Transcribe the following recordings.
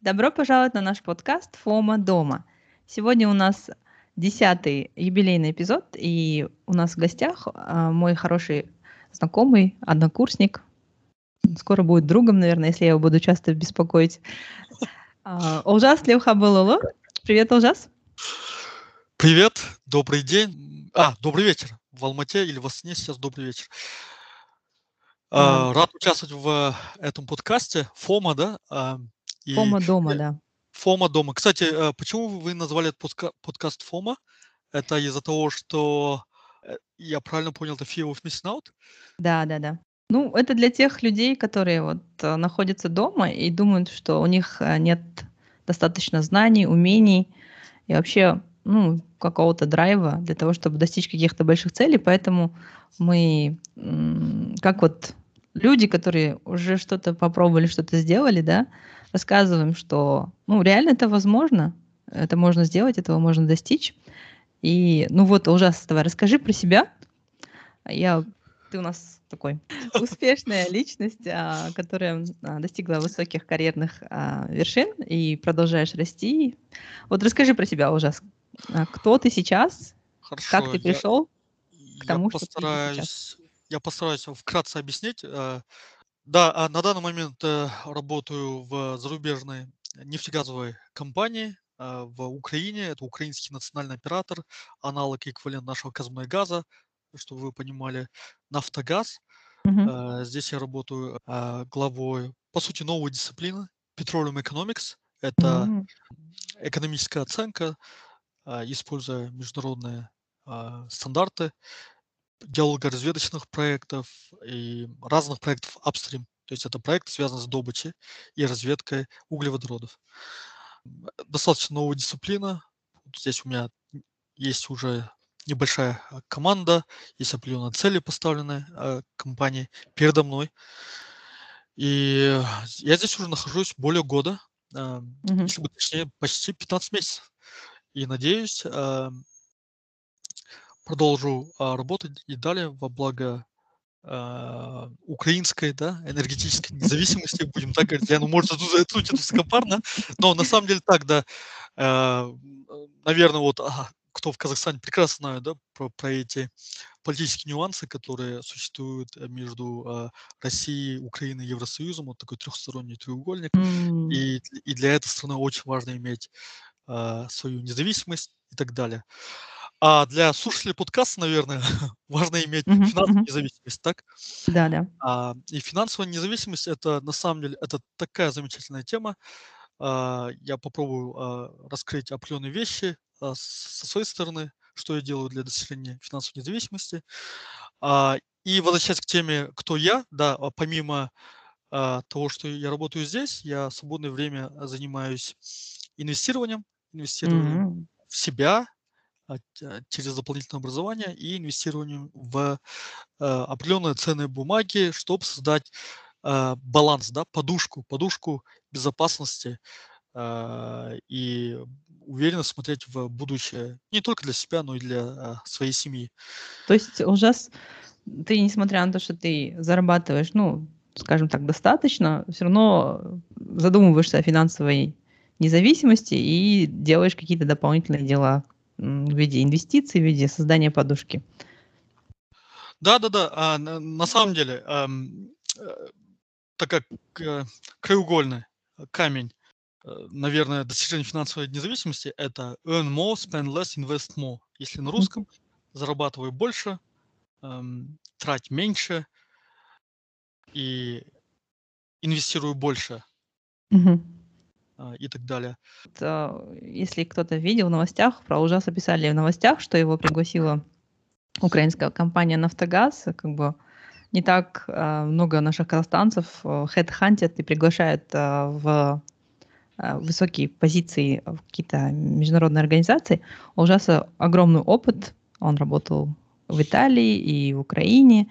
Добро пожаловать на наш подкаст «Фома дома». Сегодня у нас десятый юбилейный эпизод, и у нас в гостях а, мой хороший знакомый, однокурсник, скоро будет другом, наверное, если я его буду часто беспокоить. А, Олжас Левхабылулу. Привет, Олжас. Привет, добрый день. А, добрый вечер. В Алмате или в Астане сейчас добрый вечер. А, рад участвовать в этом подкасте. Фома, да? И Фома дома, да. Фома дома. Кстати, э, почему вы назвали этот подкаст Фома? Это из-за того, что э, я правильно понял, это Fear of Missing Out? Да, да, да. Ну, это для тех людей, которые вот э, находятся дома и думают, что у них нет достаточно знаний, умений и вообще ну, какого-то драйва для того, чтобы достичь каких-то больших целей. Поэтому мы, как вот люди, которые уже что-то попробовали, что-то сделали, да, рассказываем, что ну, реально это возможно, это можно сделать, этого можно достичь. И, ну вот, ужасно, давай, расскажи про себя. Я, ты у нас такой успешная личность, а, которая а, достигла высоких карьерных а, вершин и продолжаешь расти. Вот расскажи про себя, ужас. Кто ты сейчас? Хорошо, как ты пришел я, к тому, я что постараюсь, ты сейчас? Я постараюсь вкратце объяснить. Да, а на данный момент э, работаю в зарубежной нефтегазовой компании э, в Украине. Это украинский национальный оператор, аналог эквивалент нашего Казмунайгаза, чтобы вы понимали, Нафтогаз. Mm-hmm. Здесь я работаю главой, по сути, новой дисциплины Petroleum Economics. Это mm-hmm. экономическая оценка, используя международные стандарты геологоразведочных проектов и разных проектов upstream. То есть это проект связан с добычей и разведкой углеводородов. Достаточно новая дисциплина. Здесь у меня есть уже небольшая а, команда, есть определенные цели, поставленные э, компанией передо мной. И я здесь уже нахожусь более года, э, mm-hmm. если быть точнее, почти 15 месяцев. И надеюсь, э, продолжу а, работать и далее во благо а, украинской, да, энергетической независимости, будем так говорить. Я, ну, может, это звучит высокопарно, но на самом деле так, да. А, наверное, вот а, кто в Казахстане прекрасно знает, да, про, про эти политические нюансы, которые существуют э, между а, Россией, Украиной и Евросоюзом, вот такой трехсторонний треугольник. Mm. И, и для этой страны очень важно иметь а, свою независимость и так далее. А для слушателей подкаста, наверное, важно иметь uh-huh, финансовую uh-huh. независимость, так? Да, да. А, и финансовая независимость это на самом деле это такая замечательная тема. А, я попробую а, раскрыть определенные вещи а, со своей стороны, что я делаю для достижения финансовой независимости. А, и возвращаясь к теме, кто я, да, а помимо а, того, что я работаю здесь, я в свободное время занимаюсь инвестированием, инвестированием mm-hmm. в себя, а, через дополнительное образование и инвестированием в э, определенные ценные бумаги, чтобы создать баланс, да, подушку, подушку безопасности и уверенно смотреть в будущее не только для себя, но и для своей семьи. То есть ужас, ты, несмотря на то, что ты зарабатываешь, ну, скажем так, достаточно, все равно задумываешься о финансовой независимости и делаешь какие-то дополнительные дела, в виде инвестиций, в виде создания подушки. Да, да, да. А, на, на самом деле, э, такая э, краеугольный камень, э, наверное, достижения финансовой независимости это earn more, spend less, invest more. Если на русском, зарабатывай больше, эм, трать меньше и инвестирую больше. Mm-hmm. А, и так далее. Если кто-то видел в новостях, про ужас описали в новостях, что его пригласила украинская компания «Нафтогаз», как бы не так э, много наших казахстанцев хедхантят и приглашают э, в э, высокие позиции в какие-то международные организации. У ужаса огромный опыт. Он работал в Италии и в Украине,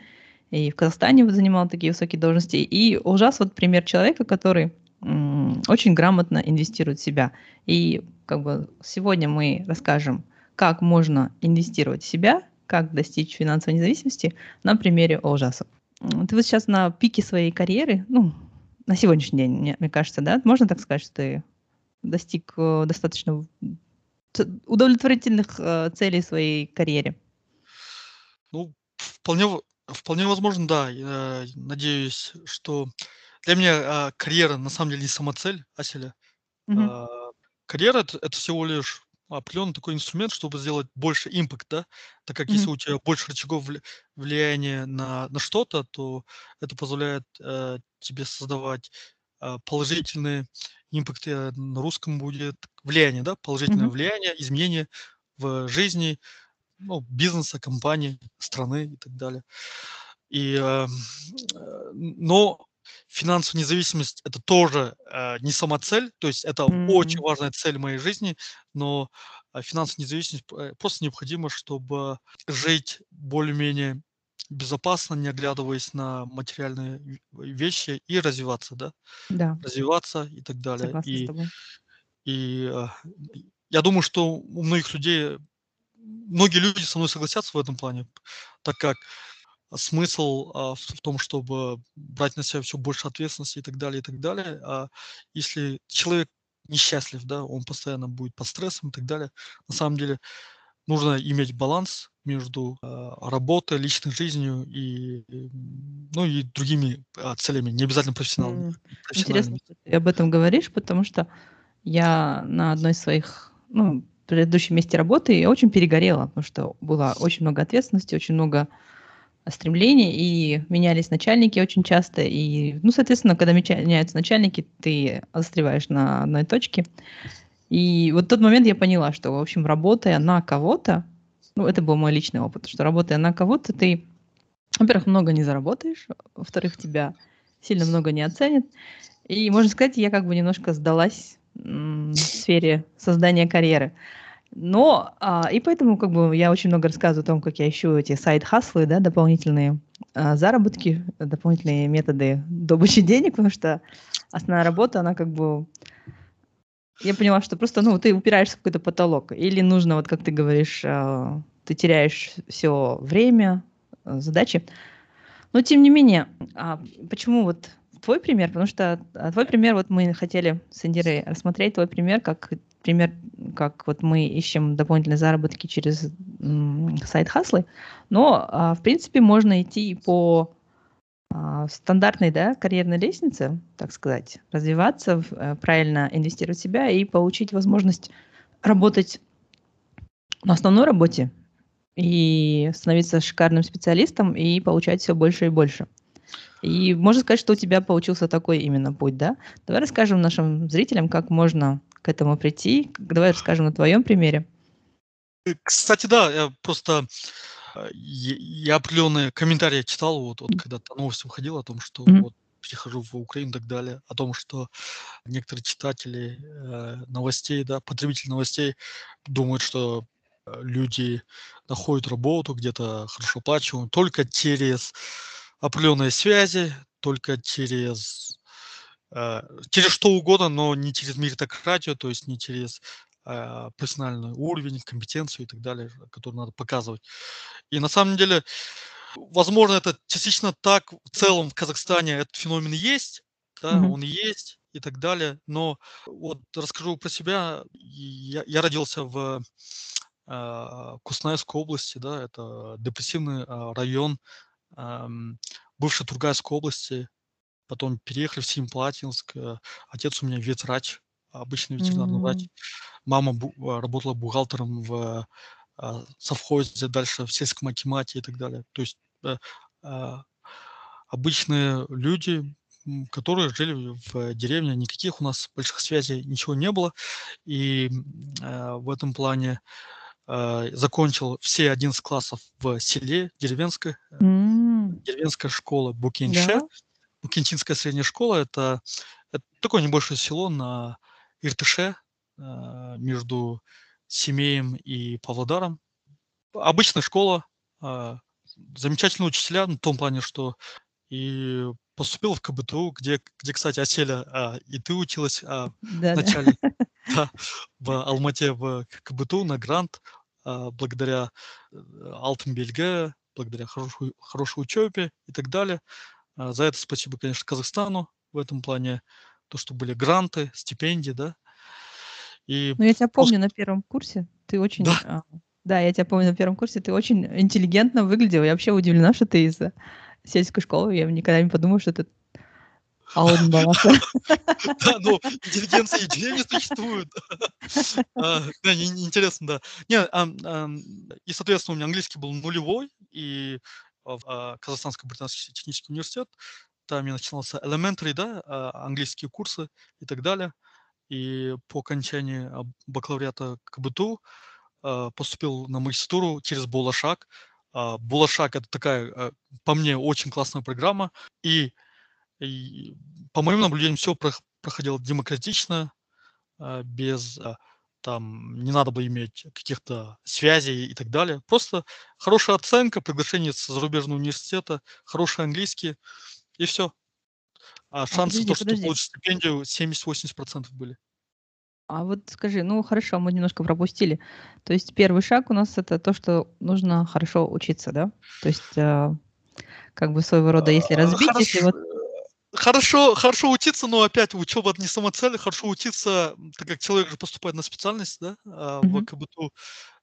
и в Казахстане занимал такие высокие должности. И ужас вот пример человека, который очень грамотно инвестирует в себя. И как бы сегодня мы расскажем, как можно инвестировать в себя, как достичь финансовой независимости на примере ужасов. Ты вот сейчас на пике своей карьеры, ну, на сегодняшний день, мне, мне кажется, да? Можно так сказать, что ты достиг э, достаточно удовлетворительных э, целей своей карьере? Ну, вполне, вполне возможно, да. Я надеюсь, что для меня а, карьера на самом деле не самоцель, Аселя. Мгм. А, карьера это, это всего лишь определенный такой инструмент, чтобы сделать больше импакт, да, так как если Мгм. у тебя больше рычагов вли- влияния на, на что-то, то это позволяет э, тебе создавать э, положительные импакты, э, на русском будет влияние, да, положительное Мгм. влияние, изменения в жизни, ну, бизнеса, компании, страны и так далее. И, э, э, но финансовая независимость это тоже э, не сама цель, то есть это очень М. важная цель моей жизни, но э, финансовая независимость э, просто необходима, чтобы жить более-менее безопасно, не оглядываясь на материальные в- вещи и развиваться, да, Да, развиваться и так далее. согласна с И, тобой. и э, я думаю, что у многих людей, многие люди со мной согласятся в этом плане, так как смысл а, в, в том, чтобы брать на себя все больше ответственности и так далее, и так далее. А если человек несчастлив, да, он постоянно будет под стрессом и так далее, на самом деле нужно иметь баланс между а, работой, личной жизнью и, и, ну, и другими а, целями, не обязательно профессиональными. Интересно, что ты об этом говоришь, потому что я на одной из своих, ну, предыдущем месте работы я очень перегорела, потому что было очень много ответственности, очень много стремлений, и менялись начальники очень часто. И, ну, соответственно, когда меняются начальники, ты застреваешь на одной точке. И вот в тот момент я поняла, что, в общем, работая на кого-то, ну, это был мой личный опыт, что работая на кого-то, ты, во-первых, много не заработаешь, во-вторых, тебя сильно много не оценят. И, можно сказать, я как бы немножко сдалась в сфере создания карьеры. Но, а, и поэтому как бы я очень много рассказываю о том, как я ищу эти сайт-хаслы, да, дополнительные а, заработки, дополнительные методы добычи денег, потому что основная работа, она как бы... Я поняла, что просто, ну, ты упираешься в какой-то потолок. Или нужно, вот как ты говоришь, а, ты теряешь все время, а, задачи. Но тем не менее, а почему вот твой пример? Потому что а, твой пример, вот мы хотели с Индирой рассмотреть твой пример как пример, как вот мы ищем дополнительные заработки через м, сайт Хаслы, но а, в принципе можно идти по а, стандартной да, карьерной лестнице, так сказать, развиваться, э, правильно инвестировать в себя и получить возможность работать на основной работе и становиться шикарным специалистом и получать все больше и больше. И можно сказать, что у тебя получился такой именно путь, да? Давай расскажем нашим зрителям, как можно к этому прийти. Давай расскажем на твоем примере. Э, Кстати, да, я просто э, я определенные комментарии читал, вот, вот М. когда-то новость выходила о том, что Мгм. вот перехожу в Украину и так далее, о том, что некоторые читатели э, новостей, да, потребители новостей думают, что э, люди находят работу где-то хорошо оплачиваемую только через определенные связи, только через э, через что угодно, но не через меритократию, то есть не через э, профессиональный уровень, компетенцию и так далее, который надо показывать. И на самом деле, возможно, это частично так. В целом в Казахстане этот феномен есть, да, Мгм. он есть и так далее. Но вот расскажу про себя. Я, я родился в э, Кустанайской области, да, это депрессивный э, район эм, бывшей Тургайской области. Потом переехали в Семипалатинск. э, Отец у меня ветврач, обычный ветеринарный врач. М. Мама бу- а, работала бухгалтером в а, совхозе, дальше в сельском акимате и так далее. То есть э, обычные люди, которые жили в деревне, никаких у нас больших связей, ничего не было. И э, в этом плане э, закончил все 11 классов в селе, деревенской, э, М. деревенская школа Букинше. Да. Букинчинская средняя школа это, это такое небольшое село на Иртыше э, между Семеем и Павлодаром. Обычная школа, а, замечательные учителя, в том плане, что и поступил в КБТУ, где, где кстати, Аселя, а, и ты училась а, Да, да. вначале да, в Алмате в КБТУ на грант, а, благодаря э, Алтын Бельге, благодаря хорошей, хорошей учебе и так далее. А, За это спасибо, конечно, Казахстану в этом плане, то, что были гранты, стипендии, да. И Ну, я тебя помню на первом курсе. Ты очень, Да. а, да, я тебя помню на первом курсе. Ты очень интеллигентно выглядел. Я вообще удивлена, что ты из сельской школы. Я никогда не подумала, что ты Ауден Балаша. Да, ну, интеллигенция идеи не существует. А, интересно, да. Не, ам, ам, и, соответственно, у меня английский был нулевой, и а, в а, Казахстанско-британский технический университет, там я начинался elementary, да, а, английские курсы и так далее. И по окончании а, бакалавриата КБТУ а, поступил на магистратуру через Булашак. А, Булашак– это такая, а, по мне, очень классная программа. И, и по моим наблюдениям, все проходило демократично, а, без а, там не надо было иметь каких-то связей и так далее. Просто хорошая оценка, приглашение с зарубежного университета, хороший английский и все. А А шансы подожди, то, что подожди. получишь стипендию, 70-80% были. А вот скажи, ну хорошо, мы немножко пропустили. То есть первый шаг у нас это то, что нужно хорошо учиться, да? То есть э, как бы своего рода, если А, разбить, если Хорошо, вот... хорошо, хорошо учиться, но опять учеба не самоцель. Хорошо учиться, так как человек же поступает на специальность, да, а, в Мгм. КБТУ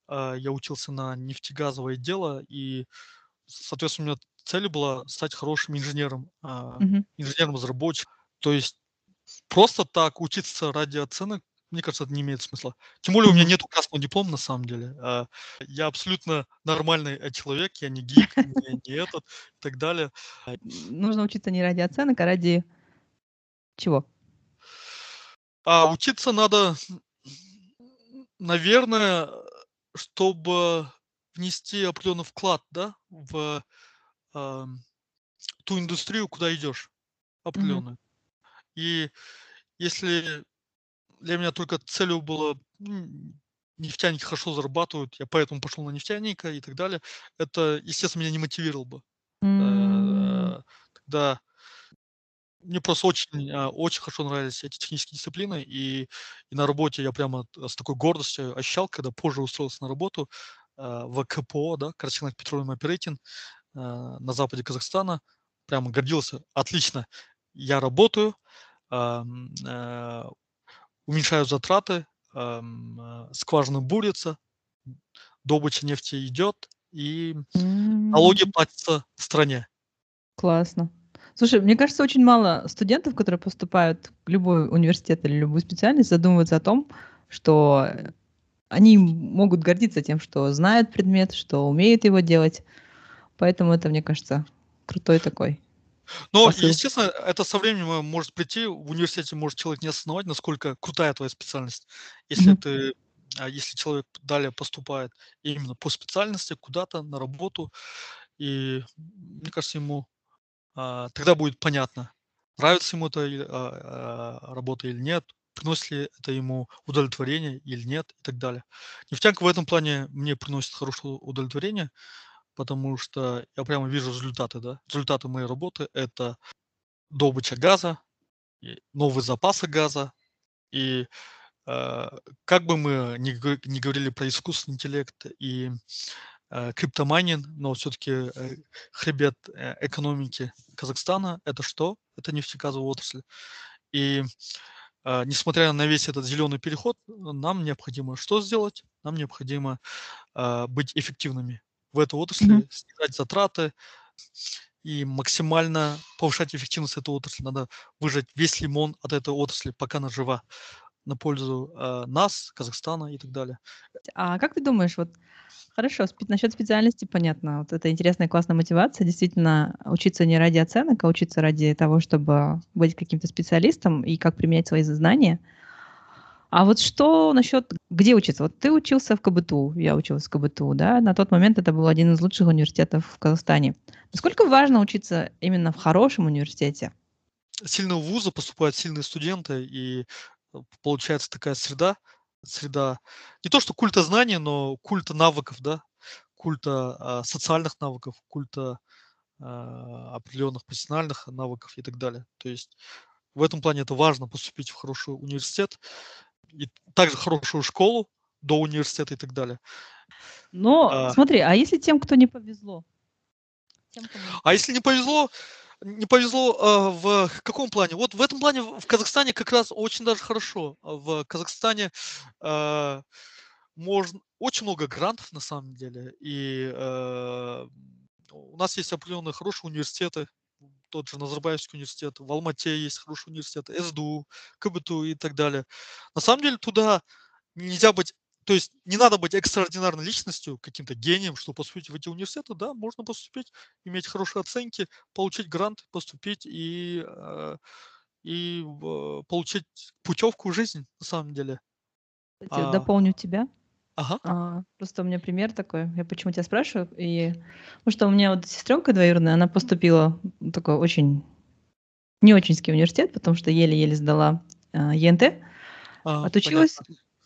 а, я учился на нефтегазовое дело, и, соответственно, у меня цель была стать хорошим инженером, Мгм. инженером-разработчиком. То есть просто так учиться ради оценок, мне кажется, это не имеет смысла. Тем более у меня нет красного диплома на самом деле. А, Я абсолютно нормальный э, человек, я не гик, не, не этот и так далее. Нужно учиться не ради оценок, а ради чего? А учиться надо, наверное, чтобы внести определенный вклад, да, в ам, ту индустрию, куда идешь, определенную. И если для меня только целью было м, нефтяники хорошо зарабатывают, я поэтому пошел на нефтяника и так далее, это, естественно, меня не мотивировало бы. Э, Тогда мне просто очень, а, очень хорошо нравились эти технические дисциплины, и, и на работе я прямо с такой гордостью ощущал, когда позже устроился на работу а, в КПО, да, Красилок Petroleum Operating, на западе Казахстана. Прямо гордился. Отлично. Я работаю, ам, а, уменьшаю затраты, ам, а, скважины бурятся, добыча нефти идет, и налоги платятся в стране. Классно. Слушай, мне кажется, очень мало студентов, которые поступают в любой университет или любую специальность, задумываются о том, что э, они могут гордиться тем, что знают предмет, что умеют его делать. Поэтому это, мне кажется, крутой такой Но, посыл. естественно, это со временем может прийти. В университете может человек не осознавать, насколько крутая твоя специальность. Если Мгм. ты, а, если человек далее поступает именно по специальности куда-то на работу, и мне кажется, ему а, тогда будет понятно, нравится ему эта а, а, работа или нет, приносит ли это ему удовлетворение или нет и так далее. Нефтянка в этом плане мне приносит хорошее удовлетворение, потому что я прямо вижу результаты, да. Результаты моей работы– это добыча газа, новые запасы газа. И э, как бы мы ни, ни говорили про искусственный интеллект и э, криптомайнинг, но все-таки хребет э, экономики Казахстана– это что? Это нефтегазовая отрасль. И э, несмотря на весь этот зеленый переход, нам необходимо что сделать? Нам необходимо э, быть эффективными в этой отрасли, снижать затраты и максимально повышать эффективность этой отрасли. Надо выжать весь лимон от этой отрасли, пока она жива, на пользу э, нас, Казахстана и так далее. А как ты думаешь, вот хорошо, насчет специальности понятно, вот это интересная классная мотивация, действительно учиться не ради оценок, а учиться ради того, чтобы быть каким-то специалистом и как применять свои знания. А вот что насчет, где учиться? Вот ты учился в КБТУ, я училась в КБТУ, да, на тот момент это был один из лучших университетов в Казахстане. Насколько важно учиться именно в хорошем университете? Сильные вузы поступают сильные студенты, и э, получается такая среда, среда не то что культа знаний, но культа навыков, да, культа а, социальных навыков, культа а, определенных профессиональных навыков и так далее. То есть в этом плане это важно поступить в хороший университет, и также хорошую школу до университета и так далее. Но А, смотри, а если тем, кто не повезло? Тем, кому не а если не повезло, Не повезло а, в каком плане? Вот в этом плане в Казахстане как раз очень даже хорошо. В Казахстане а, можно очень много грантов на самом деле, и а, у нас есть определенные хорошие университеты, тот же Назарбаевский университет, в Алмате есть хороший университет, СДУ, КБТУ и так далее. На самом деле туда нельзя быть то есть не надо быть экстраординарной личностью, каким-то гением, чтобы поступить в эти университеты. Да, можно поступить, иметь хорошие оценки, получить грант, поступить и, э, и получить путевку в жизнь, на самом деле. А, дополню тебя. Ага. А, просто у меня пример такой. Я почему тебя спрашиваю? И, потому что у меня вот сестренка двоюродная, она поступила в такой очень не очинский университет, потому что еле-еле сдала э, ЕНТ. А, Отучилась,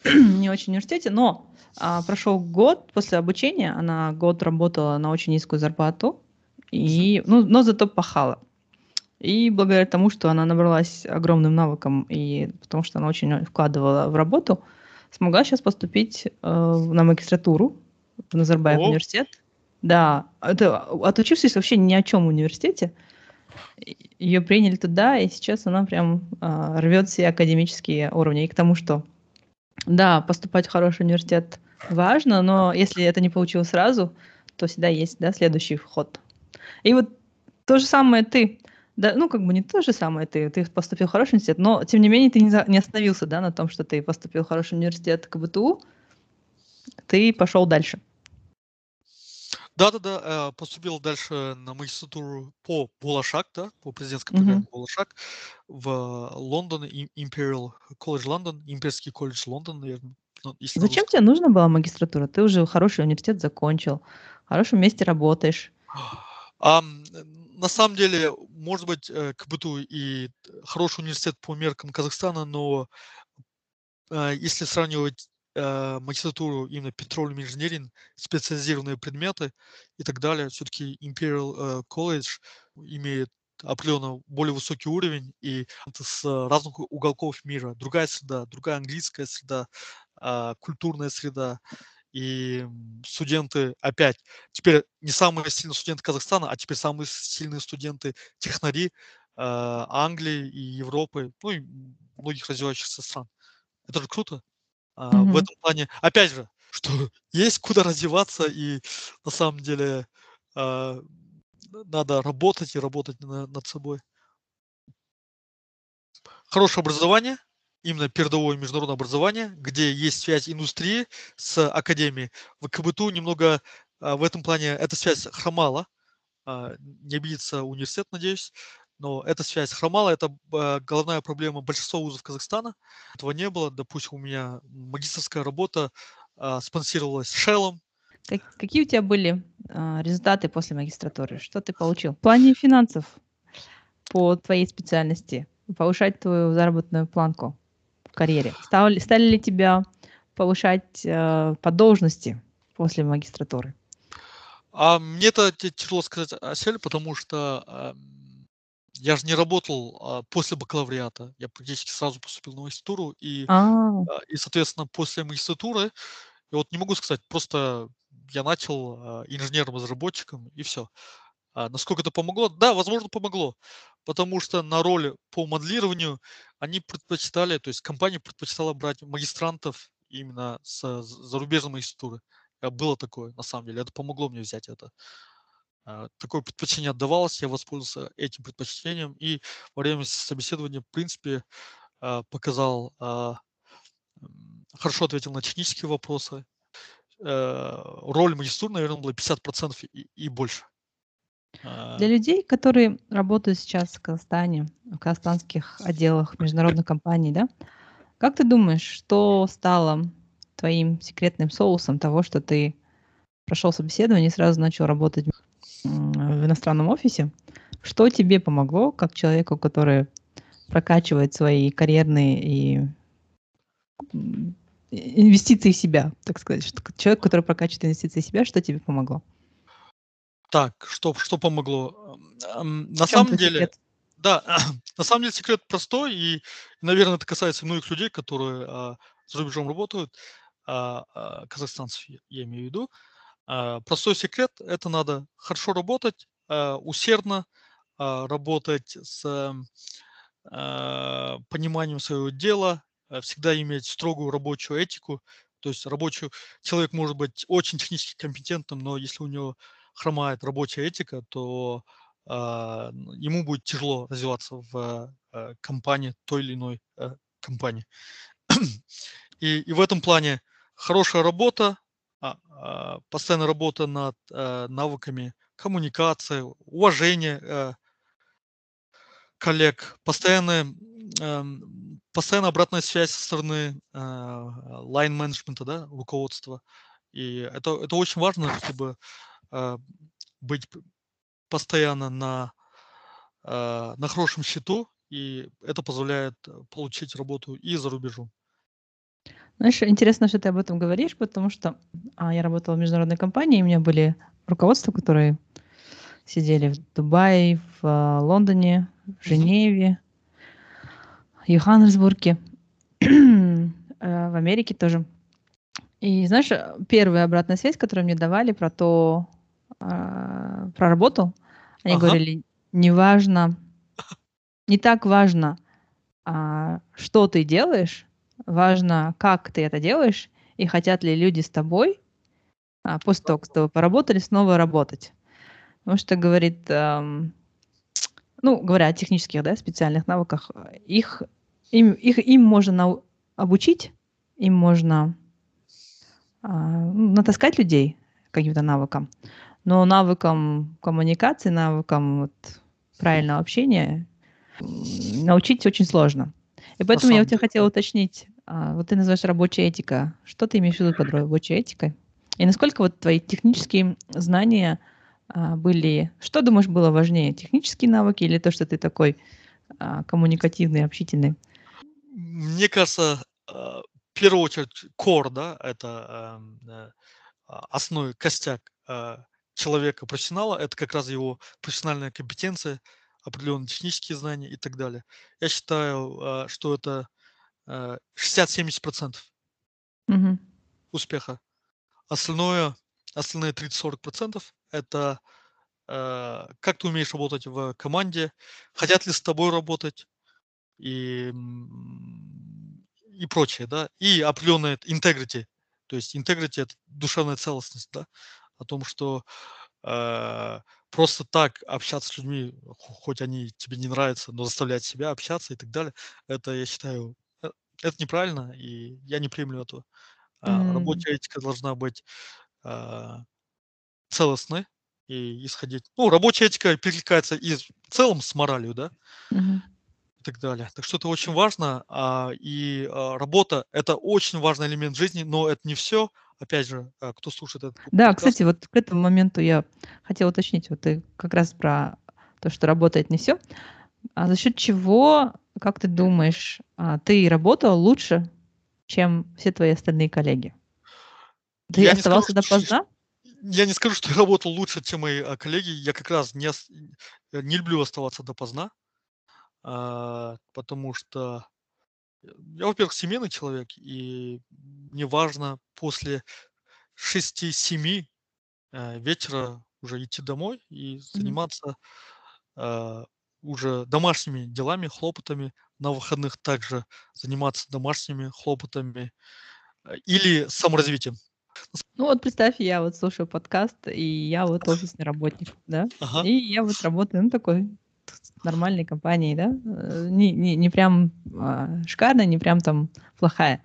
понятно. не очень университете, но а, прошел год после обучения, она год работала на очень низкую зарплату, и, ну, но зато пахала. И благодаря тому, что она набралась огромным навыком, и потому что она очень вкладывала в работу, смогла сейчас поступить э, на магистратуру в Назарбаев О. университет. Да, это отучившись вообще ни о чем в университете, ее приняли туда, и сейчас она прям э, рвет все академические уровни. И к тому, что да, поступать в хороший университет важно, но если это не получилось сразу, то всегда есть, да, следующий вход. И вот то же самое ты, да, ну, как бы не то же самое ты, ты поступил в хороший университет, но, тем не менее, ты не, за, не остановился, да, на том, что ты поступил в хороший университет КБТУ, ты пошел дальше. Да-да-да, э, поступил дальше на магистратуру по Болашак, да, по президентской программе mm-hmm. Болашак в Лондон, Imperial College London, Имперский колледж Лондон, наверное. Ну, Зачем тебе нужна была магистратура? Ты уже хороший университет закончил, в хорошем месте работаешь. А, на самом деле, может быть, э, КБТУ и хороший университет по меркам Казахстана, но э, если сравнивать э, магистратуру именно petroleum engineering, специализированные предметы и так далее. Все-таки Imperial College имеет определенно более высокий уровень, и с разных уголков мира. Другая среда, другая английская среда, э, культурная среда. И студенты, опять, теперь не самые сильные студенты Казахстана, а теперь самые сильные студенты технари э, Англии и Европы, ну и многих развивающихся стран. Это же круто. А, в этом плане, опять же, что есть куда развиваться, и на самом деле а, надо работать и работать над собой. Хорошее образование, именно передовое международное образование, где есть связь индустрии с академией. В КБТУ немного а, в этом плане эта связь хромала. Не обидится университет, надеюсь но эта связь хромала, это э, головная проблема большинства вузов Казахстана. Этого не было. Допустим, у меня магистрская работа а, спонсировалась. Как, какие у тебя были а, результаты после магистратуры? Что ты получил? В плане финансов по твоей специальности, повышать твою заработную планку карьере. Стали, стали ли тебя повышать э, по должности после магистратуры? А мне это тяжело сказать, Асель, потому что э, я же не работал а, после бакалавриата. Я практически сразу поступил на магистратуру. И, а, и соответственно, после магистратуры, я вот не могу сказать, просто я начал а, инженером-разработчиком, и все. А, насколько это помогло? Да, возможно, помогло. Потому что на роли по моделированию они предпочитали, то есть компания предпочитала брать магистрантов именно с зарубежной магистратуры. Было такое, на самом деле. Это помогло мне взять это. А, такое предпочтение отдавалось, я воспользовался этим предпочтением и во время собеседования, в принципе, а, показал, хорошо ответил на технические вопросы. Э, роль магистратуры, наверное, была 50% и, и больше. Для людей, которые работают сейчас в Казахстане, в казахстанских отделах международных компаний, да, как ты думаешь, что стало твоим секретным соусом того, что ты прошел собеседование и сразу начал работать в иностранном офисе. Что тебе помогло, как человеку, который прокачивает свои карьерные и инвестиции в себя, так сказать, человек, который прокачивает инвестиции в себя, что тебе помогло? Так, что, что помогло? На самом деле, секрет? да, на самом деле секрет простой, и, наверное, это касается многих людей, которые а, за рубежом работают, а, а, казахстанцев я имею в виду. А, простой секрет – это надо хорошо работать, а, усердно, а, работать с а, пониманием своего дела, а, всегда иметь строгую рабочую этику. То есть рабочий человек может быть очень технически компетентным, но если у него хромает рабочая этика, то а, ему будет тяжело развиваться в а, компании, той или иной а, компании. и, и в этом плане хорошая работа, а, постоянная работа над а, навыками коммуникации, уважения а, коллег, постоянная, а, постоянная обратная связь со стороны лайн-менеджмента, да, руководства. И это, это очень важно, чтобы быть постоянно на, а, на хорошем счету, и это позволяет получить работу и за рубежом. Знаешь, интересно, что ты об этом говоришь, потому что а, я работала в международной компании, и у меня были руководства, которые сидели в Дубае, в а, Лондоне, в Женеве, в Йоханнесбурге, э, в Америке тоже. И знаешь, первая обратная связь, которую мне давали про то, а, про работу, они Ага. говорили, неважно, не так важно, а, что ты делаешь, важно, как ты это делаешь, и хотят ли люди с тобой а, после того, как тобой поработали, снова работать. Потому что, говорит, эм, ну, говоря о технических, да, специальных навыках, их, им, их, им можно нау- обучить, им можно ну, натаскать людей каким-то навыкам, но навыкам коммуникации, навыкам вот, правильного общения научить очень сложно. И поэтому я у тебя хотела уточнить, а, вот ты называешь рабочая этика. Что ты имеешь в виду под рабочей этикой? И насколько вот твои технические знания а, были... Что, думаешь, было важнее? Технические навыки или то, что ты такой а, коммуникативный, общительный? Мне кажется, в первую очередь, core, да, это ам, э, основной костяк а, человека, профессионала, это как раз его профессиональная компетенция, определенные технические знания и так далее. Я считаю, а, что это а, 60-70% Мгм. успеха. Остальное, остальные 30-40% это а, как ты умеешь работать в команде, хотят ли с тобой работать и, и прочее, да, и определенная integrity, то есть integrity это душевная целостность, да, о том, что а, просто так общаться с людьми, хо- хоть они тебе не нравятся, но заставлять себя общаться и так далее, это, я считаю, э, это неправильно, и я не приемлю этого. А, М, Рабочая этика должна быть а, целостной и исходить. Ну, рабочая этика перекликается и в целом с моралью, да, мгм. и так далее. Так что это очень важно, а, и а, работа это очень важный элемент жизни, но это не все. Опять же, а, кто слушает этот Да, подкаст, кстати, вот к этому моменту я хотела уточнить. Вот ты как раз про то, что работает не все. А за счет чего, как ты думаешь, а, ты работал лучше, чем все твои остальные коллеги? Ты я скажу, оставался допоздна? я не скажу, что я работал лучше, чем мои а, коллеги. Я как раз не, не люблю оставаться допоздна, потому что я, во-первых, семейный человек, и мне важно после 6-7 э, вечера уже идти домой и заниматься а, уже домашними делами, хлопотами. На выходных также заниматься домашними хлопотами э, или саморазвитием. Ну вот представь, я вот слушаю подкаст, и я вот офисный работник, да, Ага. и я вот работаю, ну, такой нормальной компании, да, э, не, не, не прям а, шикарная, не прям там плохая.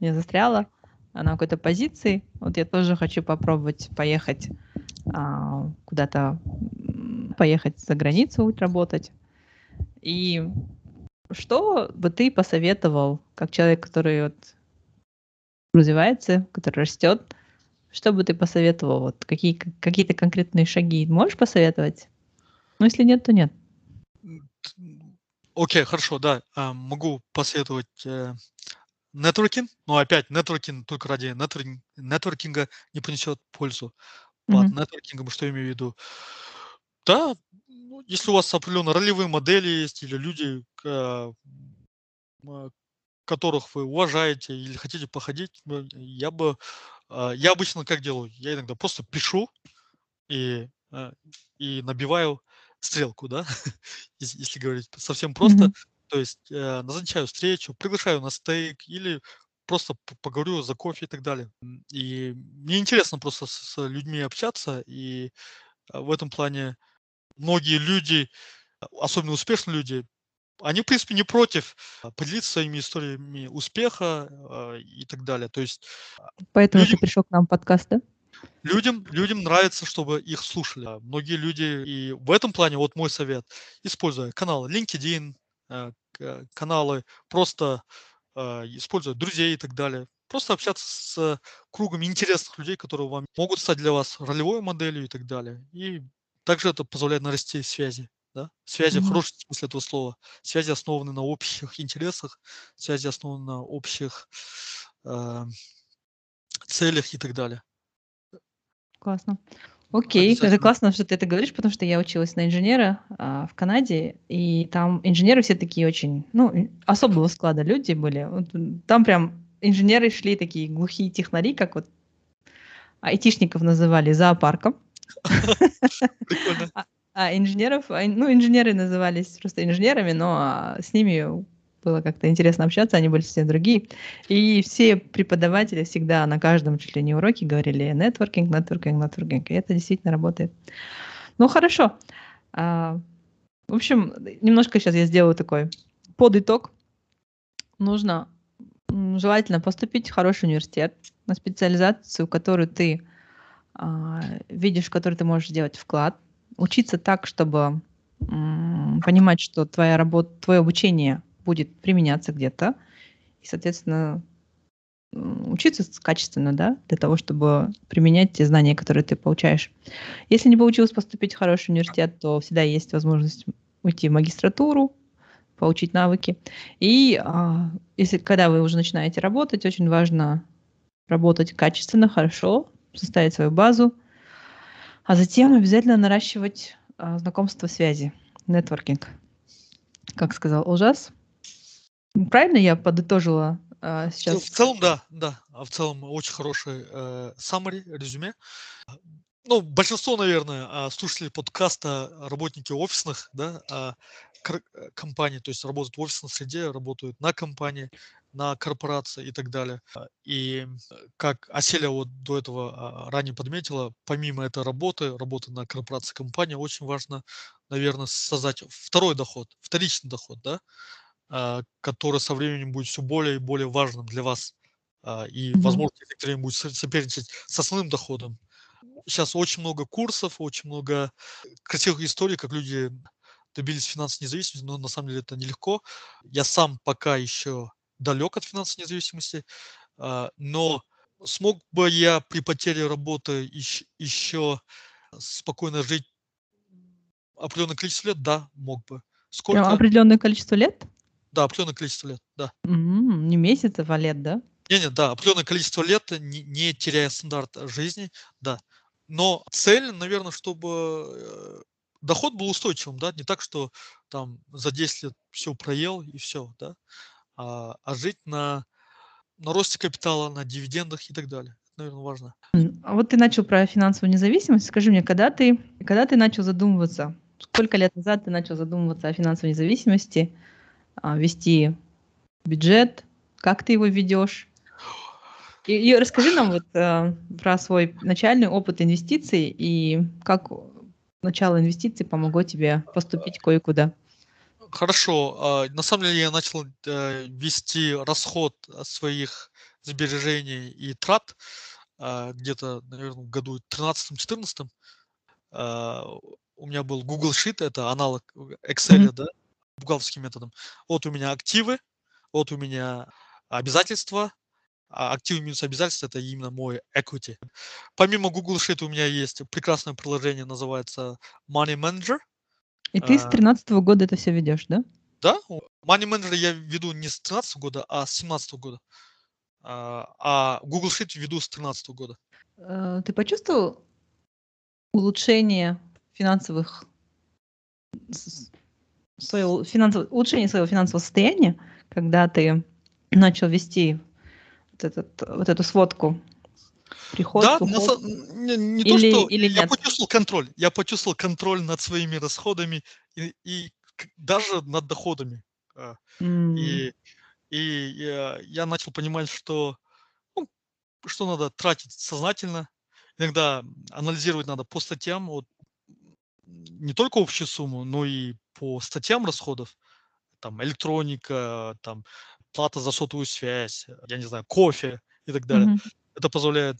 Я застряла а, на какой-то позиции, вот я тоже хочу попробовать поехать а, куда-то, поехать за границу работать. И что бы ты посоветовал, как человек, который вот развивается, который растет, что бы ты посоветовал? Вот какие, какие-то конкретные шаги можешь посоветовать? Ну, если нет, то нет. Окей, хорошо, да. а, Могу посоветовать э, нетворкинг, но опять нетворкинг только ради нетворкин- нетворкинга не принесет пользу. Под нетворкингом что я имею в виду? Да, ну, если у вас определенно ролевые модели есть или люди, а, которых вы уважаете или хотите походить, ну, я бы, а, я обычно как делаю? Я иногда просто пишу и, и набиваю стрелку, да, если говорить совсем просто. То есть э, назначаю встречу, приглашаю на стейк или просто поговорю за кофе и так далее. И мне интересно просто с людьми общаться, и а, в этом плане многие люди, особенно успешные люди, они, в принципе, не против а, поделиться своими историями успеха э, и так далее. То есть Поэтому людям, ты пришел к нам в подкаст, да? Людям, людям нравится, чтобы их слушали. Многие люди, и в этом плане, вот мой совет, используя каналы LinkedIn, э, каналы, просто э, используя друзей и так далее. Просто общаться с кругом интересных людей, которые вам могут стать для вас ролевой моделью и так далее. И также это позволяет нарасти связи. Да? Связи mm-hmm. в хорошем смысле этого слова. Связи основаны на общих интересах, связи основаны на общих э, целях и так далее. Классно. Окей, это классно, что ты это говоришь, потому что я училась на инженера а, в Канаде, и там инженеры все такие очень, ну, особого склада люди были. Вот, там прям инженеры шли такие глухие технари, как вот айтишников называли зоопарком. Прикольно. А, а инженеров, а, ну, инженеры назывались просто инженерами, но а, с ними было как-то интересно общаться, они были все другие. И все преподаватели всегда на каждом чуть ли не уроке говорили нетворкинг, нетворкинг, нетворкинг. И это действительно работает. Ну, хорошо. А, в общем, немножко сейчас я сделаю такой подыток. Нужно желательно поступить в хороший университет на специализацию, которую ты а, видишь, в которой ты можешь сделать вклад, учиться так, чтобы понимать, что твоя работа, твое обучение будет применяться где-то, и, соответственно, учиться качественно, да, для того, чтобы применять те знания, которые ты получаешь. Если не получилось поступить в хороший университет, то всегда есть возможность уйти в магистратуру, получить навыки. И а, если когда вы уже начинаете работать, очень важно работать качественно, хорошо, составить свою базу, а затем обязательно наращивать а, знакомство, связи, нетворкинг. Как сказал Ужас, Правильно я подытожила а, сейчас? В целом, да, да. А в целом очень хороший э, summary, резюме. Ну, большинство, наверное, а, слушателей подкаста работники офисных, да, а, компаний, то есть работают в офисной среде, работают на компании, на корпорации и так далее. И как Аселя вот до этого ранее подметила, помимо этой работы, работы на корпорации компании, очень важно, наверное, создать второй доход, вторичный доход, да, а, который со временем будет все более и более важным для вас. А, и, возможно, некоторые будет соперничать с основным доходом. Сейчас очень много курсов, очень много красивых историй, как люди добились финансовой независимости, но на самом деле это нелегко. Я сам пока еще далек от финансовой независимости, а, но смог бы я при потере работы еще спокойно жить определенное количество лет? Да, мог бы. Сколько? Определенное количество лет? Да, определенное количество лет, да. М, Не месяцев, а лет, да? Не-не, да, определенное количество лет, не, не теряя стандарт жизни, да. Но цель, наверное, чтобы э, доход был устойчивым, да, не так, что там за 10 лет все проел и все, да, а, а жить на, на росте капитала, на дивидендах и так далее. Это, наверное, важно. А вот ты начал про финансовую независимость. Скажи мне, когда ты, когда ты начал задумываться, сколько лет назад ты начал задумываться о финансовой независимости? А, вести бюджет, как ты его ведешь. И, и расскажи нам вот э, про свой начальный опыт инвестиций и как начало инвестиций помогло тебе поступить кое-куда. Хорошо. А, на самом деле я начал э, вести расход своих сбережений и трат а, где-то, наверное, в году 13-14. А, у меня был Google Sheet, это аналог Excel, mm-hmm. да, бухгалтерским методом. Вот у меня активы, вот у меня обязательства, а активы минус обязательства – это именно мой equity. Помимо Google Sheet у меня есть прекрасное приложение, называется Money Manager. И ты с 2013 а. года это все ведешь, да? Да, Money Manager я веду не с 2013 года, а с 2017 года. А, а Google Sheet веду с 2013 года. Э, ты почувствовал улучшение финансовых своего финансового, улучшение своего финансового состояния, когда ты начал вести вот, этот, вот эту сводку? Приход, Да, на уход? не, не то, Или, что или я нет? почувствовал контроль. Я почувствовал контроль над своими расходами и, и даже над доходами. М, И, и я, я начал понимать, что, ну, что надо тратить сознательно. Иногда анализировать надо по статьям, вот, не только общую сумму, но и по статьям расходов. Там электроника, там плата за сотовую связь, я не знаю, кофе и так далее. мгм. Это позволяет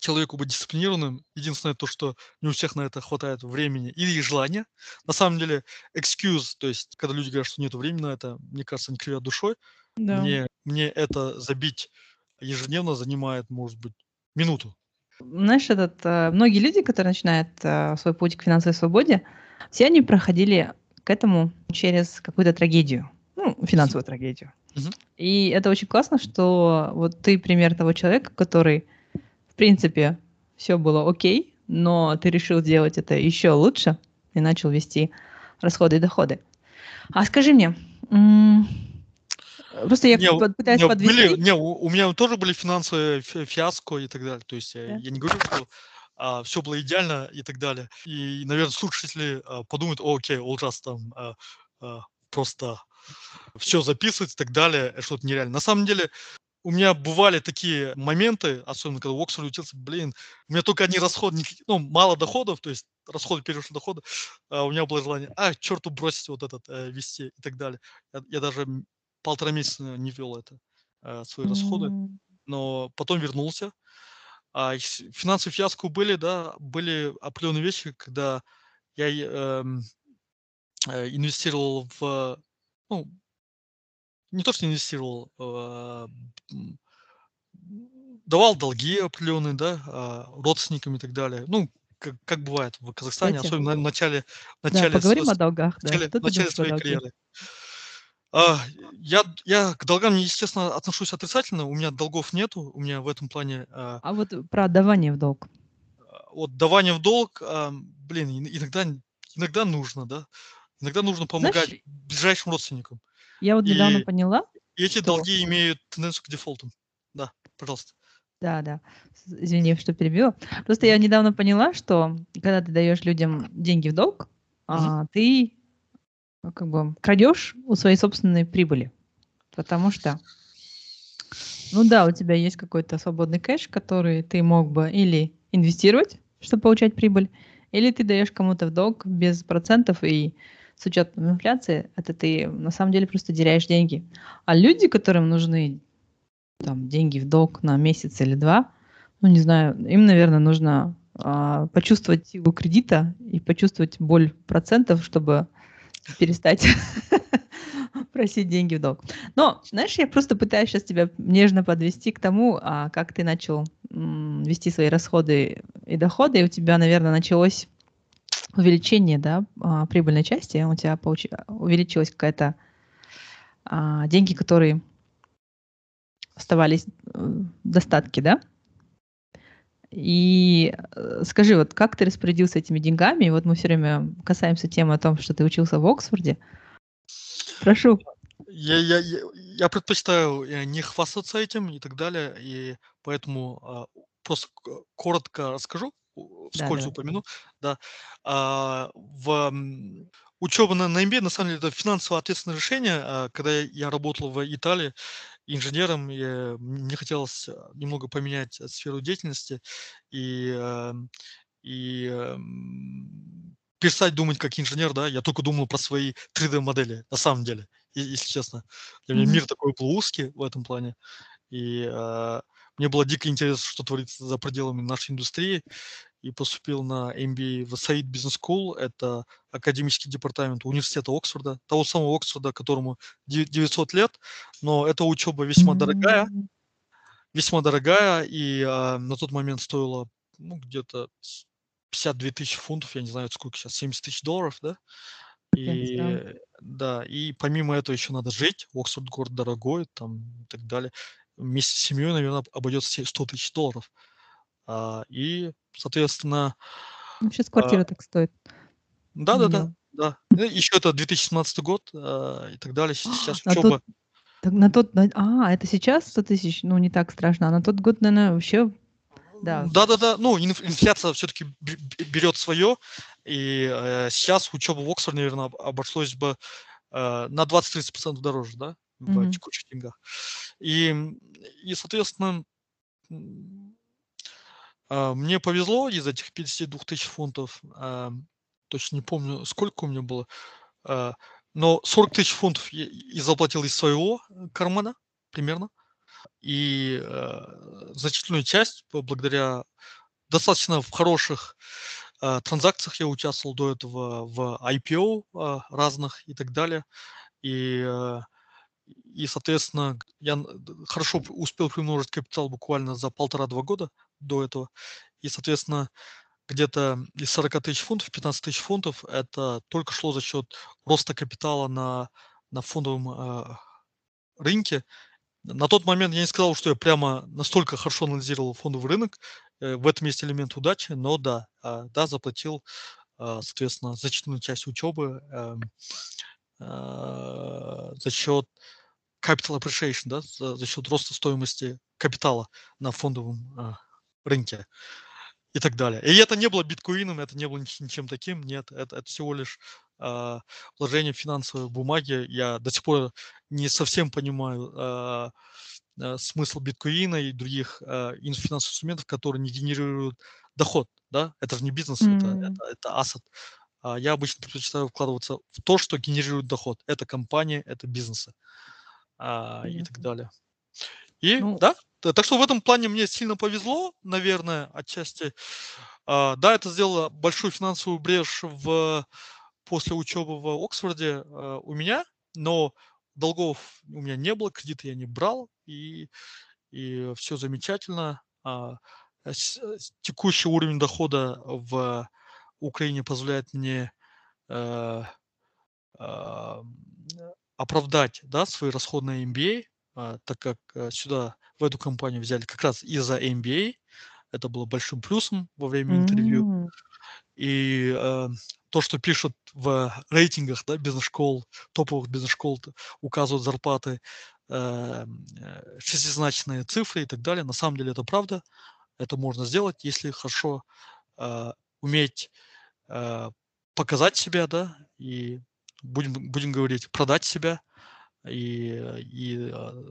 человеку быть дисциплинированным. Единственное то, что не у всех на это хватает времени или желания. На самом деле, excuse, то есть, когда люди говорят, что нет времени на это, мне кажется, они кривят душой. Да. Мне, мне это забить ежедневно занимает, может быть, минуту. Знаешь, этот, э, многие люди, которые начинают э, свой путь к финансовой свободе, все они проходили к этому через какую-то трагедию, ну, финансовую трагедию. И это очень классно, что вот ты пример того человека, который, в принципе, все было окей, но ты решил сделать это еще лучше и начал вести расходы и доходы. А скажи мне, просто я Не, пытаюсь меня подвести. были, не, у, у меня тоже были финансовые фи- фиаско и так далее. То есть я, Да. я не говорю, что все было идеально и так далее. И, наверное, слушатели а, подумают, «О, окей, Олжас там а, а, просто все записывает и так далее, что-то нереально. На самом деле, у меня бывали такие моменты, особенно когда в Оксфорде учился, блин, у меня только одни расходы, ну, мало доходов, то есть расходы перешли доходы, а у меня было желание, а, черту бросить вот этот, э, вести и так далее. Я, я даже полтора месяца не вел это, э, свои расходы, М, но потом вернулся. А финансовые фиаско были, да, были определенные вещи, когда я эм, э, инвестировал в, ну, не то, что инвестировал, м, давал долги определенные, да, а, родственникам и так далее. Ну, как, как бывает в Казахстане, Кстати, особенно на начале, да, начале, поговорим сво- о долгах, да. начале, начале своей карьеры. А, я, я к долгам, естественно, отношусь отрицательно. У меня долгов нету. У меня в этом плане а, А вот про отдавание в долг. вот давание в долг, а, блин, ин- иногда, иногда нужно, да. Иногда нужно помогать Знаешь, ближайшим родственникам. я вот недавно И, поняла, эти что... долги имеют тенденцию к дефолтам. Да, пожалуйста. Да, да. Извини, что перебила. Просто я недавно поняла, что когда ты даешь людям деньги в долг, Мгм. а, ты как бы крадешь у своей собственной прибыли. Потому что, ну да, у тебя есть какой-то свободный кэш, который ты мог бы или инвестировать, чтобы получать прибыль, или ты даешь кому-то в долг без процентов и с учетом инфляции, это ты на самом деле просто теряешь деньги. А люди, которым нужны там деньги в долг на месяц или два, ну не знаю, им, наверное, нужно а, почувствовать силу кредита и почувствовать боль процентов, чтобы перестать просить деньги в долг. Но, знаешь, я просто пытаюсь сейчас тебя нежно подвести к тому, а, как ты начал вести свои расходы и доходы, и у тебя, наверное, началось увеличение, да, а, прибыльной части, у тебя получи- увеличилась какая-то а, деньги, которые оставались э, в достатке, да? И э, скажи, вот как ты распорядился этими деньгами? Вот мы все время касаемся темы о том, что ты учился в Оксфорде. Прошу. Я, я, я, я предпочитаю э, не хвастаться этим и так далее, и поэтому а, просто коротко расскажу, Да, вскользь давай. упомяну, да. А, в учеба на, на MBA, на самом деле, это финансово ответственное решение. А, Когда я работал в Италии инженером, и, э, мне хотелось а, немного поменять э, сферу деятельности и, эм, и эм, перестать думать как инженер, да, я только думал про свои 3D-модели, на самом деле, если честно. Для меня мир такой был узкий в этом плане, и э, мне было дико интересно, что творится за пределами нашей индустрии, и поступил на MBA в Said Business School, это академический департамент университета Оксфорда, того самого Оксфорда, которому де- 900 лет, но эта учеба весьма дорогая, весьма дорогая, и а, на тот момент стоила ну, где-то с- 52 тысячи фунтов, я не знаю, сколько сейчас, 70 тысяч долларов, да? И да. э, да, и помимо этого еще надо жить. Оксфорд город дорогой, там и так далее. Вместе с семьей, наверное, обойдется се- 100 тысяч долларов. А, и, соответственно, Ну, сейчас а, квартира так стоит. да-да-да, да. Еще это 2017 год а, и так далее. Сейчас А учеба. тот, так на тот, а, это сейчас 100 тысяч, ну, не так страшно, а на тот год, наверное, вообще Да. Да-да-да, ну, инф- инфляция все-таки берет свое, и э, сейчас учеба в Оксфорде, наверное, обошлось бы э, на 20-30% дороже, да, в Мгм. текущих деньгах. И, и соответственно, а, мне повезло из этих 52 тысяч фунтов, а, точно не помню, сколько у меня было, а, но 40 тысяч фунтов я, заплатил из своего кармана примерно, и э, значительную часть благодаря достаточно в хороших э, транзакциях я участвовал до этого в IPO э, разных и так далее, и э, и, соответственно, я хорошо успел примножить капитал буквально за полтора-два года до этого. И, соответственно, где-то из 40 тысяч фунтов, 15 тысяч фунтов, это только шло за счет роста капитала на, на фондовом э, рынке. На тот момент я не сказал, что я прямо настолько хорошо анализировал фондовый рынок. Э, в этом есть элемент удачи, но да, э, да, заплатил, э, соответственно, значительную часть учебы э, э, за счет capital appreciation, да, за, за счет роста стоимости капитала на фондовом э, рынке и так далее. И это не было биткоином, это не было ничем таким, нет, это, это всего лишь э, вложение в финансовые бумаги. Я до сих пор не совсем понимаю э, э, смысл биткоина и других э, финансовых инструментов, которые не генерируют доход, да, это же не бизнес, mm-hmm. это, это, это. А я обычно предпочитаю вкладываться в то, что генерирует доход. Это компания, это бизнесы а, и так далее. И ну, да, так что в этом плане мне сильно повезло, наверное, отчасти. А, да, это сделало большую финансовую брешь в, после учебы в Оксфорде а, у меня, но долгов у меня не было, кредиты я не брал, и, и все замечательно. А, с, текущий уровень дохода в Украине позволяет мне э, э, оправдать да, свои расходы на MBA, а, так как э, сюда, в эту компанию взяли как раз из-за MBA. Это было большим плюсом во время интервью. Mm-hmm. И э, то, что пишут в рейтингах да, бизнес-школ, топовых бизнес-школ, указывают зарплаты, э, э, шестизначные цифры и так далее. На самом деле это правда. Это можно сделать, если хорошо э, уметь э, показать себя, да, и будем, будем говорить, продать себя, и, и а,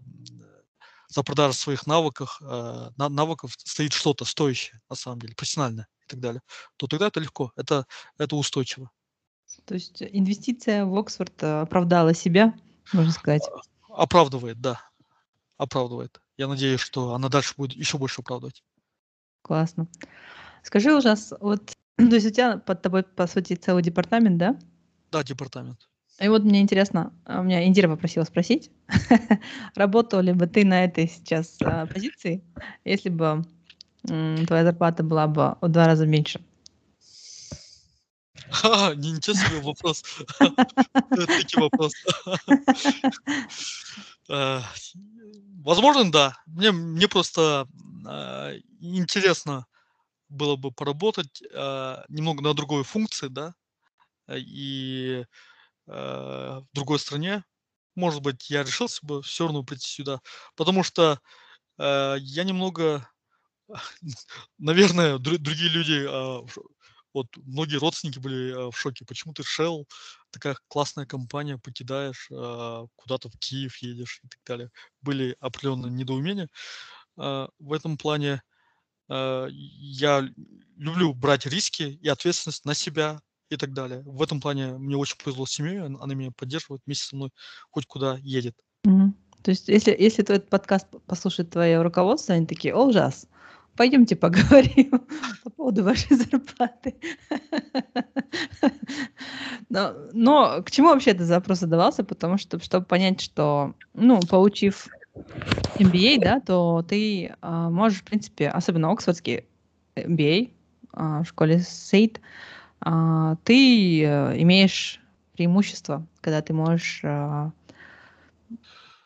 за продажу своих навыков, а, навыков стоит что-то стоящее, на самом деле, профессиональное и так далее, то тогда это легко, это, это устойчиво. То есть инвестиция в Оксфорд оправдала себя, можно сказать? А, оправдывает, да. Оправдывает. Я надеюсь, что она дальше будет еще больше оправдывать. Классно. Скажи, ужас, вот, то есть у тебя под тобой, по сути, целый департамент, да? Да, департамент. И вот мне интересно, а, у меня Индира попросила спросить, работал ли бы ты на этой сейчас а, позиции, если бы твоя зарплата была бы в два раза меньше? Ха, ничего себе вопрос. Такой вопрос. Э, возможно, да. Мне, мне просто интересно было бы поработать немного на другой функции, да, и Э, в другой стране, может быть, я решился бы все равно прийти сюда, потому что э, я немного, наверное, другие люди, э, вот многие родственники были э, в шоке, почему ты Shell, такая классная компания, покидаешь, э, куда-то в Киев едешь и так далее. Были определенные недоумения. Э, в этом плане э, я люблю брать риски и ответственность на себя, и так далее. В этом плане мне очень повезло с семьей, она меня поддерживает, вместе со мной хоть куда едет. Мгм. То есть, если, если этот подкаст послушает твое руководство, они такие, о, ужас, пойдемте поговорим по поводу вашей зарплаты. Но, но к чему вообще этот запрос задавался? Потому что, чтобы понять, что, ну, получив MBA, да, то ты а, можешь, в принципе, особенно оксфордский MBA а, в школе а, ты э, имеешь преимущество, когда ты можешь а,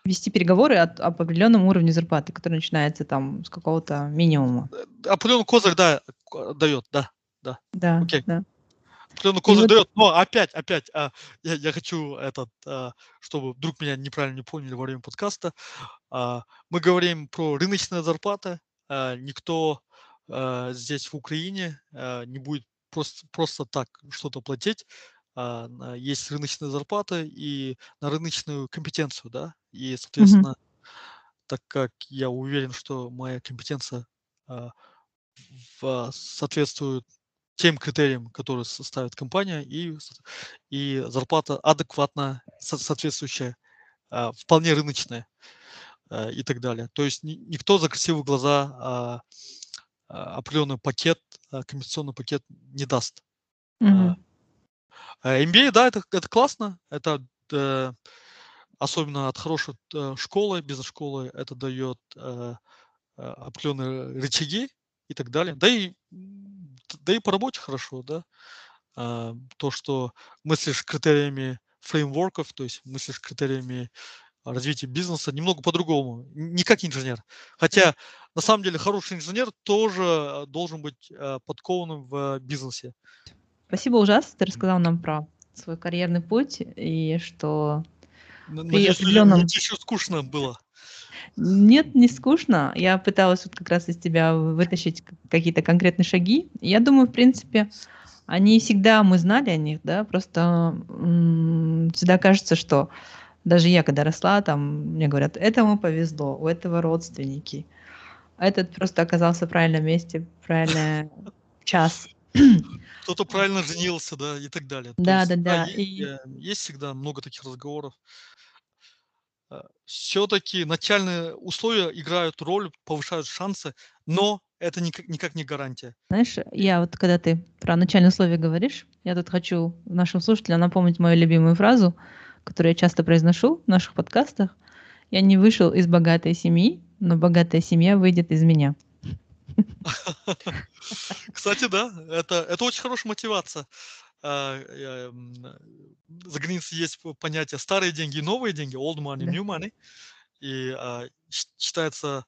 вести переговоры от, об определенном уровне зарплаты, который начинается там с какого-то минимума. Определенный козырь, да, дает, да, да. Да, Окей. да. Определенный козырь вот... дает, но опять, опять, а, я, я хочу этот, а, чтобы вдруг меня неправильно не поняли во время подкаста, а, мы говорим про рыночные зарплаты, а, никто э, здесь, в Украине, э, не будет просто, просто так что-то платить. А, есть рыночная зарплата и на рыночную компетенцию, да, и, соответственно, так как я уверен, что моя компетенция а, в, соответствует тем критериям, которые ставит компания, и, и зарплата адекватно соответствующая, а, вполне рыночная и так далее. То есть ни, никто за красивые глаза определенный пакет, компенсационный пакет не даст. Мгм. А, MBA, да, это, это классно, это э, особенно от хорошей э, школы, бизнес-школы, это дает э, э, определенные рычаги и так далее. Да и, да и по работе хорошо, да. А, то, что мыслишь критериями фреймворков, то есть мыслишь критериями развития бизнеса немного по-другому, не как инженер. Хотя на самом деле хороший инженер тоже э, должен быть э, подкованным в бизнесе. Спасибо ужасно, ты рассказал нам про свой карьерный путь и что Н- при Надеюсь, определенном... еще скучно было. Нет, не скучно. Я пыталась вот как раз из тебя вытащить какие-то конкретные шаги. Я думаю, в принципе, они всегда, мы знали о них, да, просто всегда кажется, что даже я, когда росла, там мне говорят, этому повезло, у этого родственники. А этот просто оказался в правильном месте, в правильный час. Кто-то правильно женился, да, и так далее. Да, есть, да, да, да. е- И есть всегда много таких разговоров. Все-таки начальные условия играют роль, повышают шансы, но это никак, никак не гарантия. знаешь, я вот когда ты про начальные условия говоришь, я тут хочу нашим слушателям напомнить мою любимую фразу, которую я часто произношу в наших подкастах. Я не вышел из богатой семьи, но богатая семья выйдет из меня. Кстати, да, это, это очень хорошая мотивация. А, За границей есть понятие старые деньги и новые деньги, old money, new money. И а, считается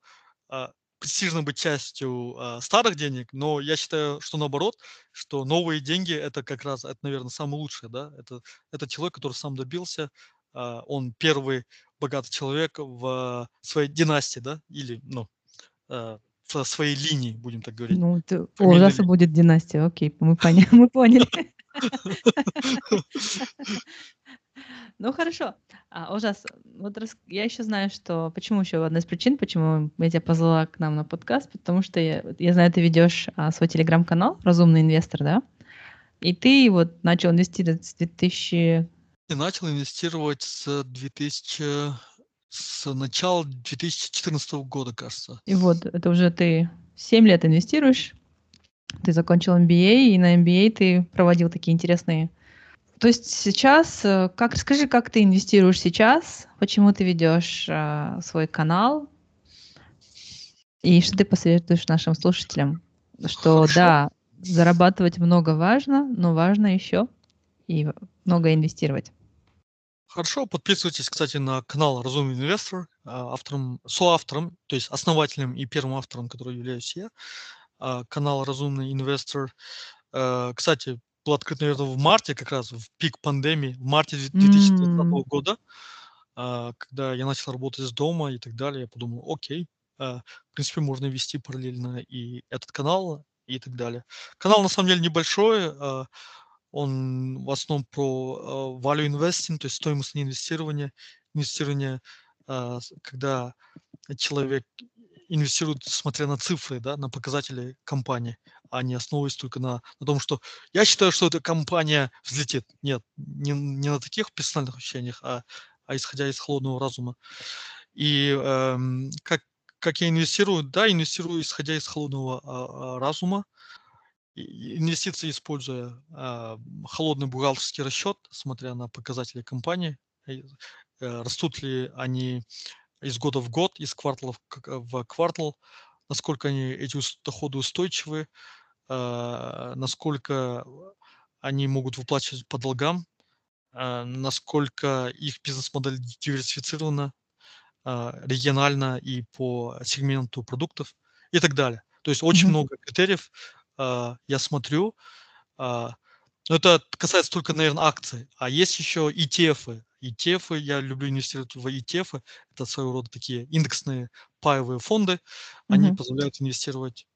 а, престижно быть частью а, старых денег, но я считаю, что наоборот, что новые деньги это как раз, это, наверное, самое лучшее, да, это, это человек, который сам добился, а, он первый богатый человек в своей династии, да, или, ну, а, в своей линии, будем так говорить. Ну, это у ужаса будет династия. Окей, мы поняли. Мы поняли. Ну хорошо. А, ужас. Вот рас- я еще знаю, что почему еще одна из причин, почему я тебя позвала к нам на подкаст, потому что я, я знаю, ты ведешь а, свой телеграм-канал «Разумный инвестор», да? И ты вот начал инвестировать с 2000... И начал инвестировать с 2000, с начала 2014 года, кажется. И вот это уже ты 7 лет инвестируешь, ты закончил MBA, и на MBA ты проводил такие интересные... То есть сейчас, э, как, расскажи, как ты инвестируешь сейчас, почему ты ведешь а, свой канал, и что ты посоветуешь нашим слушателям, что Хорошо. да, зарабатывать много важно, но важно еще и много инвестировать. Хорошо, подписывайтесь, кстати, на канал Разумный инвестор, а, автором, соавтором, то есть основателем и первым автором, который являюсь я. а, Канал Разумный инвестор. Э, Кстати, был открыт, наверное, в марте, как раз в пик пандемии, в марте 2020 М. года, а, когда я начал работать с дома и так далее, я подумал, окей, а, в принципе, можно вести параллельно и этот канал, и так далее. Канал на самом деле небольшой, а, он в основном про value investing, то есть стоимостное инвестирование, инвестирование, когда человек инвестирует, смотря на цифры, да, на показатели компании, а не основываясь только на, на том, что я считаю, что эта компания взлетит. Нет, не, не на таких персональных ощущениях, а, а исходя из холодного разума. И эм, как, как я инвестирую? Да, инвестирую исходя из холодного а, разума. Инвестиции используя а, холодный бухгалтерский расчет, смотря на показатели компании, и, э, растут ли они из года в год, из квартала в квартал, насколько они, эти доходы устойчивы, насколько они могут выплачивать по долгам, а, насколько их бизнес-модель диверсифицирована а, регионально и по сегменту продуктов и так далее. То есть очень Мгм. много критериев а, я смотрю. а, но это касается только, наверное, акций. А есть еще ETF. ETF, я люблю инвестировать в ETF. Это своего рода такие индексные паевые фонды. Они Мгм. позволяют инвестировать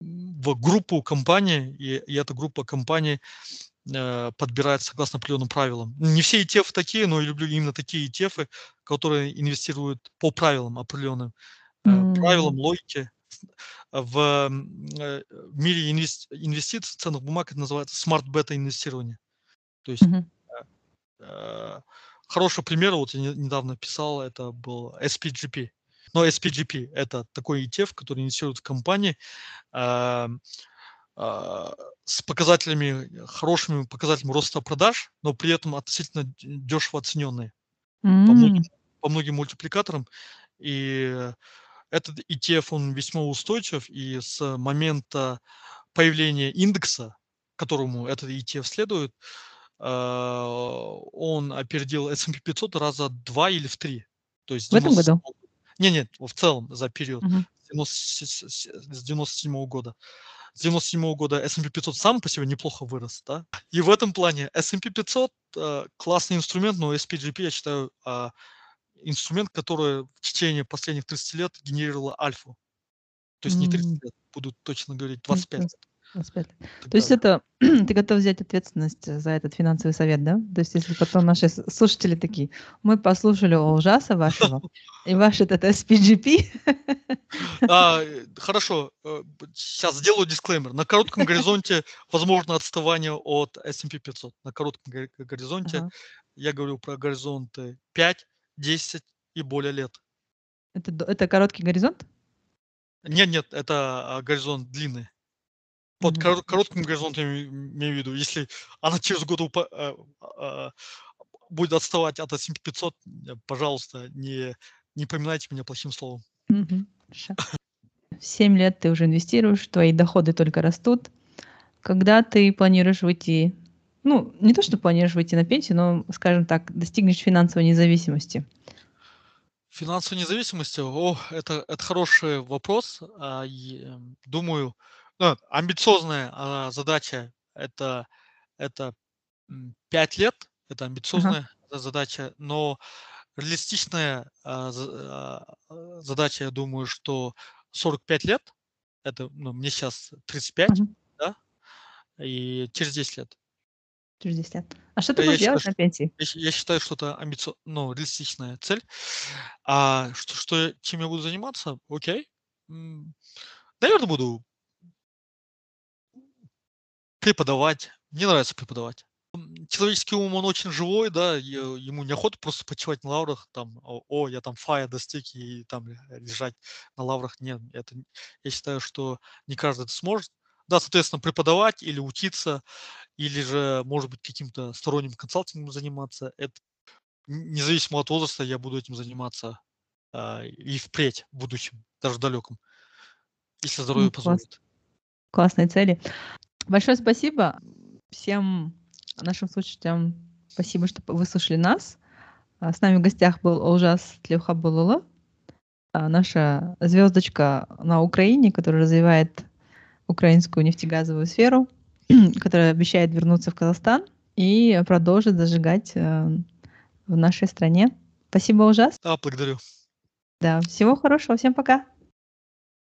в группу компаний, и, и эта группа компаний э, подбирает согласно определенным правилам. Не все ETF такие, но я люблю именно такие ETF, которые инвестируют по правилам определенным, э, mm. правилам логики. В э, мире инвести- инвестиций ценных бумаг это называется smart beta инвестирование. То есть mm-hmm. э, хороший пример, вот я недавно писал, это был SPGP. Но SPGP – это такой ETF, который инвестирует в компании э, э, с показателями, хорошими показателями роста продаж, но при этом относительно дешево оцененные mm. по, многим, по многим мультипликаторам. И этот ETF, он весьма устойчив, и с момента появления индекса, которому этот ETF следует, он опередил S&P 500 раза два или в три. То есть в этом году? Не, нет, в целом за период угу. с 97 -го года. С 97 -го года S&P 500 сам по себе неплохо вырос, да. И в этом плане S&P 500 э, классный инструмент, но SPGP, я считаю, э, инструмент, который в течение последних 30 лет генерировал альфу. То есть mm. не 30 лет, буду точно говорить, 25 лет. 25 То есть это ты готов взять ответственность за этот финансовый совет, да? То есть если потом наши слушатели такие, мы послушали о ужаса вашего, и ваш этот SPGP. А, хорошо, сейчас э, сделаю дисклеймер. На коротком горизонте возможно отставание от S&P 500. На коротком горизонте ага. я говорю про горизонты 5, 10 и более лет. Это, это короткий горизонт? Нет, нет, это а, горизонт длинный. Под кор- коротким горизонтом имею в виду, если она через год упа- э, э, будет отставать от S&P 500, э, пожалуйста, не, не поминайте меня плохим словом. Семь лет ты уже инвестируешь, твои доходы только растут. Когда ты планируешь выйти, ну, не то, что планируешь выйти на пенсию, но, скажем так, достигнешь финансовой независимости? Финансовой независимости, о, это, это хороший вопрос. А, эм, думаю, ну, амбициозная а, задача это, это 5 лет, это амбициозная ага. задача, но реалистичная а, а, задача, я думаю, что 45 лет, это ну, мне сейчас 35, ага. да, и через 10 лет. Через 10 лет. А что ты будешь делать на пенсии? Я, я считаю, что это амбици... ну, реалистичная цель. А что, что, чем я буду заниматься? Окей. Наверное, буду преподавать. Мне нравится преподавать. Человеческий ум, он очень живой, да, ему неохота просто почивать на лаврах, там, о, я там фая достиг и там лежать на лаврах. Нет, это, я считаю, что не каждый это сможет. Да, соответственно, преподавать или учиться, или же, может быть, каким-то сторонним консалтингом заниматься. Это независимо от возраста я буду этим заниматься а, и впредь, в будущем, даже в далеком, если здоровье ну, позволит. Классные цели. Большое спасибо всем нашим слушателям. Спасибо, что вы слушали нас. А, с нами в гостях был Олжас Тлевхабулула, а, наша звездочка на Украине, которая развивает украинскую нефтегазовую сферу, которая обещает вернуться в Казахстан и продолжит зажигать э, в нашей стране. Спасибо, Ужас. Да, благодарю. Да, всего хорошего, всем пока.